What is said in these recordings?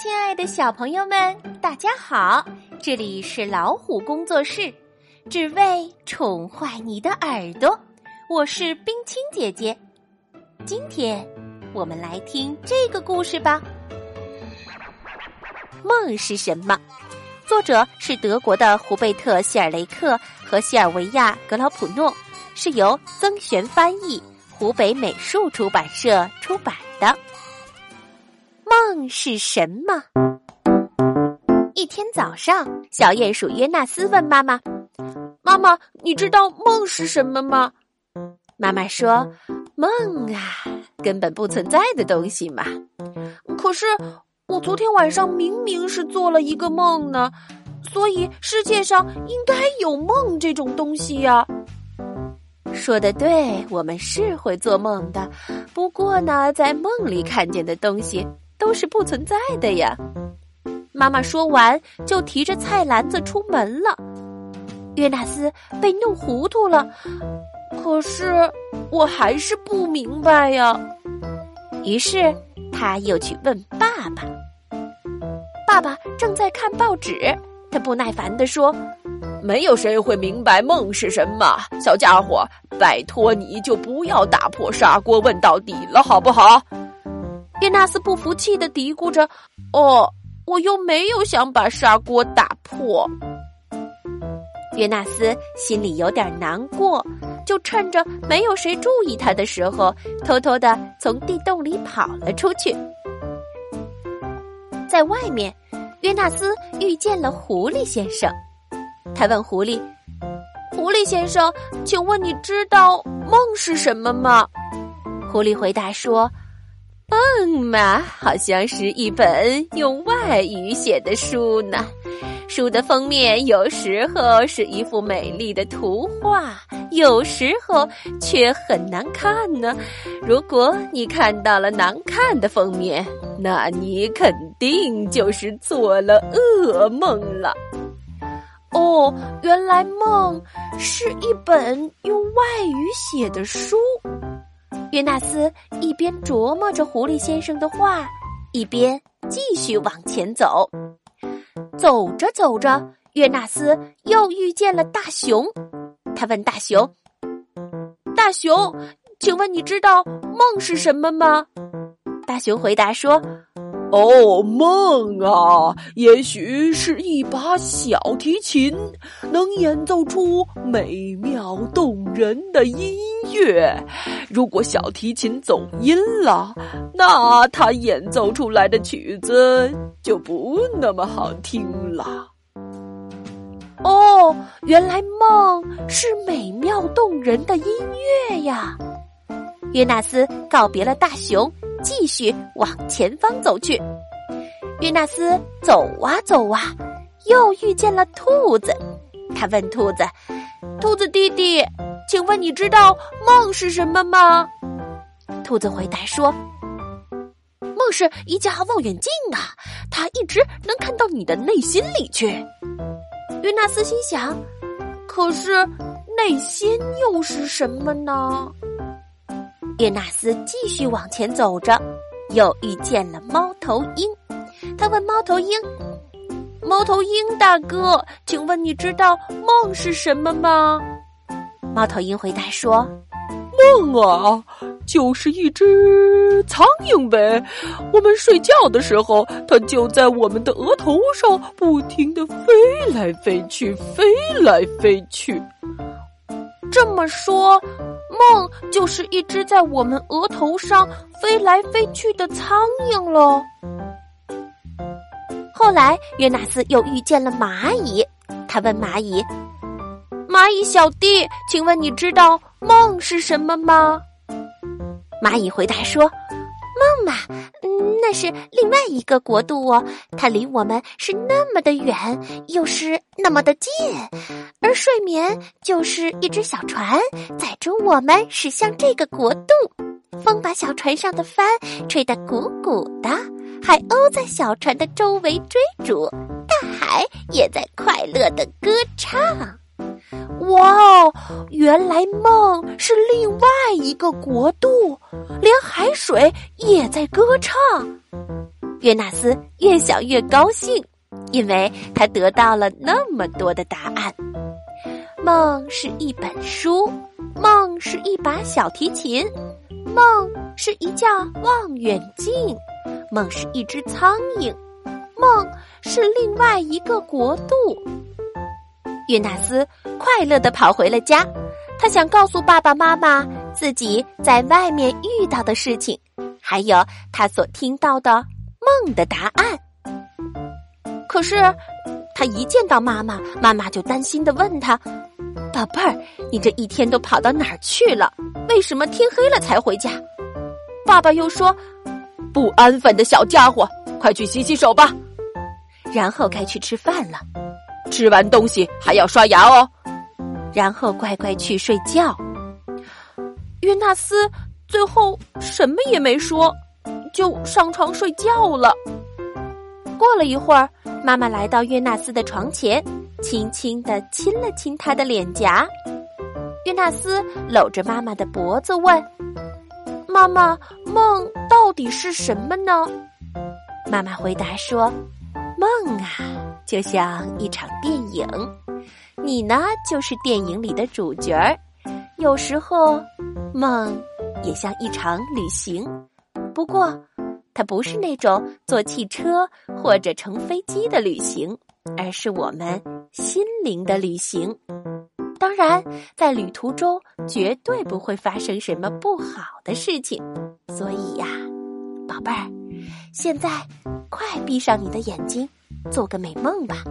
亲爱的小朋友们，大家好！这里是老虎工作室，只为宠坏你的耳朵。我是冰清姐姐，今天我们来听这个故事吧。梦是什么？作者是德国的胡贝特·希尔雷克和西尔维亚·格劳普诺，是由曾璇翻译，湖北美术出版社出版的。梦是什么？一天早上，小鼹鼠约纳斯问妈妈：“妈妈，你知道梦是什么吗？”妈妈说：“梦啊，根本不存在的东西嘛。”可是我昨天晚上明明是做了一个梦呢，所以世界上应该有梦这种东西呀。说的对，我们是会做梦的，不过呢，在梦里看见的东西。都是不存在的呀！妈妈说完，就提着菜篮子出门了。约纳斯被弄糊涂了，可是我还是不明白呀。于是他又去问爸爸。爸爸正在看报纸，他不耐烦地说：“没有谁会明白梦是什么，小家伙，拜托你就不要打破砂锅问到底了，好不好？”约纳斯不服气的嘀咕着：“哦，我又没有想把砂锅打破。”约纳斯心里有点难过，就趁着没有谁注意他的时候，偷偷的从地洞里跑了出去。在外面，约纳斯遇见了狐狸先生。他问狐狸：“狐狸先生，请问你知道梦是什么吗？”狐狸回答说。梦嘛，好像是一本用外语写的书呢。书的封面有时候是一幅美丽的图画，有时候却很难看呢。如果你看到了难看的封面，那你肯定就是做了噩梦了。哦，原来梦是一本用外语写的书。约纳斯一边琢磨着狐狸先生的话，一边继续往前走。走着走着，约纳斯又遇见了大熊。他问大熊：“大熊，请问你知道梦是什么吗？”大熊回答说。哦，梦啊，也许是一把小提琴，能演奏出美妙动人的音乐。如果小提琴走音了，那它演奏出来的曲子就不那么好听了。哦，原来梦是美妙动人的音乐呀！约纳斯告别了大熊。继续往前方走去，约纳斯走啊走啊，又遇见了兔子。他问兔子：“兔子弟弟，请问你知道梦是什么吗？”兔子回答说：“梦是一架望远镜啊，它一直能看到你的内心里去。”约纳斯心想：“可是内心又是什么呢？”约纳斯继续往前走着，又遇见了猫头鹰。他问猫头鹰：“猫头鹰大哥，请问你知道梦是什么吗？”猫头鹰回答说：“梦啊，就是一只苍蝇呗。我们睡觉的时候，它就在我们的额头上不停的飞来飞去，飞来飞去。这么说。”梦就是一只在我们额头上飞来飞去的苍蝇喽。后来，约纳斯又遇见了蚂蚁，他问蚂蚁：“蚂蚁小弟，请问你知道梦是什么吗？”蚂蚁回答说。梦嘛，那是另外一个国度哦，它离我们是那么的远，又是那么的近，而睡眠就是一只小船，载着我们驶向这个国度。风把小船上的帆吹得鼓鼓的，海鸥在小船的周围追逐，大海也在快乐的歌唱。哇哦！原来梦是另外一个国度，连海水也在歌唱。约纳斯越想越高兴，因为他得到了那么多的答案。梦是一本书，梦是一把小提琴，梦是一架望远镜，梦是一只苍蝇，梦是另外一个国度。约纳斯快乐的跑回了家，他想告诉爸爸妈妈自己在外面遇到的事情，还有他所听到的梦的答案。可是，他一见到妈妈，妈妈就担心的问他：“宝贝儿，你这一天都跑到哪儿去了？为什么天黑了才回家？”爸爸又说：“不安分的小家伙，快去洗洗手吧。”然后该去吃饭了。吃完东西还要刷牙哦，然后乖乖去睡觉。约纳斯最后什么也没说，就上床睡觉了。过了一会儿，妈妈来到约纳斯的床前，轻轻的亲了亲他的脸颊。约纳斯搂着妈妈的脖子问：“妈妈，梦到底是什么呢？”妈妈回答说：“梦啊。”就像一场电影，你呢就是电影里的主角儿。有时候，梦也像一场旅行，不过它不是那种坐汽车或者乘飞机的旅行，而是我们心灵的旅行。当然，在旅途中绝对不会发生什么不好的事情。所以呀，宝贝儿，现在快闭上你的眼睛。做个美梦吧，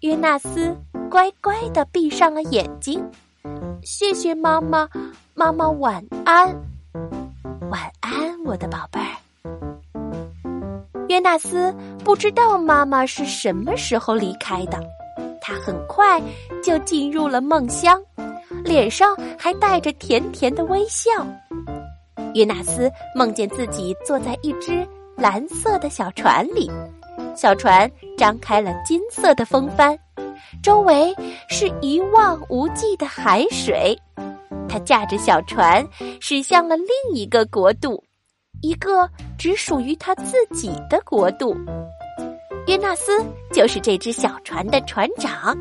约纳斯乖乖的闭上了眼睛。谢谢妈妈，妈妈晚安，晚安，我的宝贝儿。约纳斯不知道妈妈是什么时候离开的，他很快就进入了梦乡，脸上还带着甜甜的微笑。约纳斯梦见自己坐在一只蓝色的小船里。小船张开了金色的风帆，周围是一望无际的海水。他驾着小船驶向了另一个国度，一个只属于他自己的国度。约纳斯就是这只小船的船长。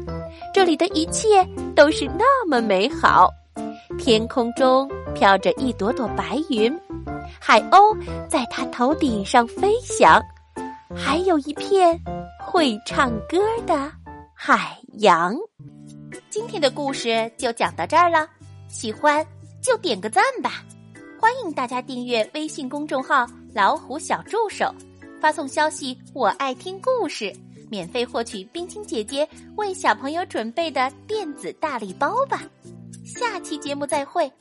这里的一切都是那么美好，天空中飘着一朵朵白云，海鸥在他头顶上飞翔。还有一片会唱歌的海洋。今天的故事就讲到这儿了，喜欢就点个赞吧！欢迎大家订阅微信公众号“老虎小助手”，发送消息“我爱听故事”，免费获取冰清姐姐为小朋友准备的电子大礼包吧！下期节目再会。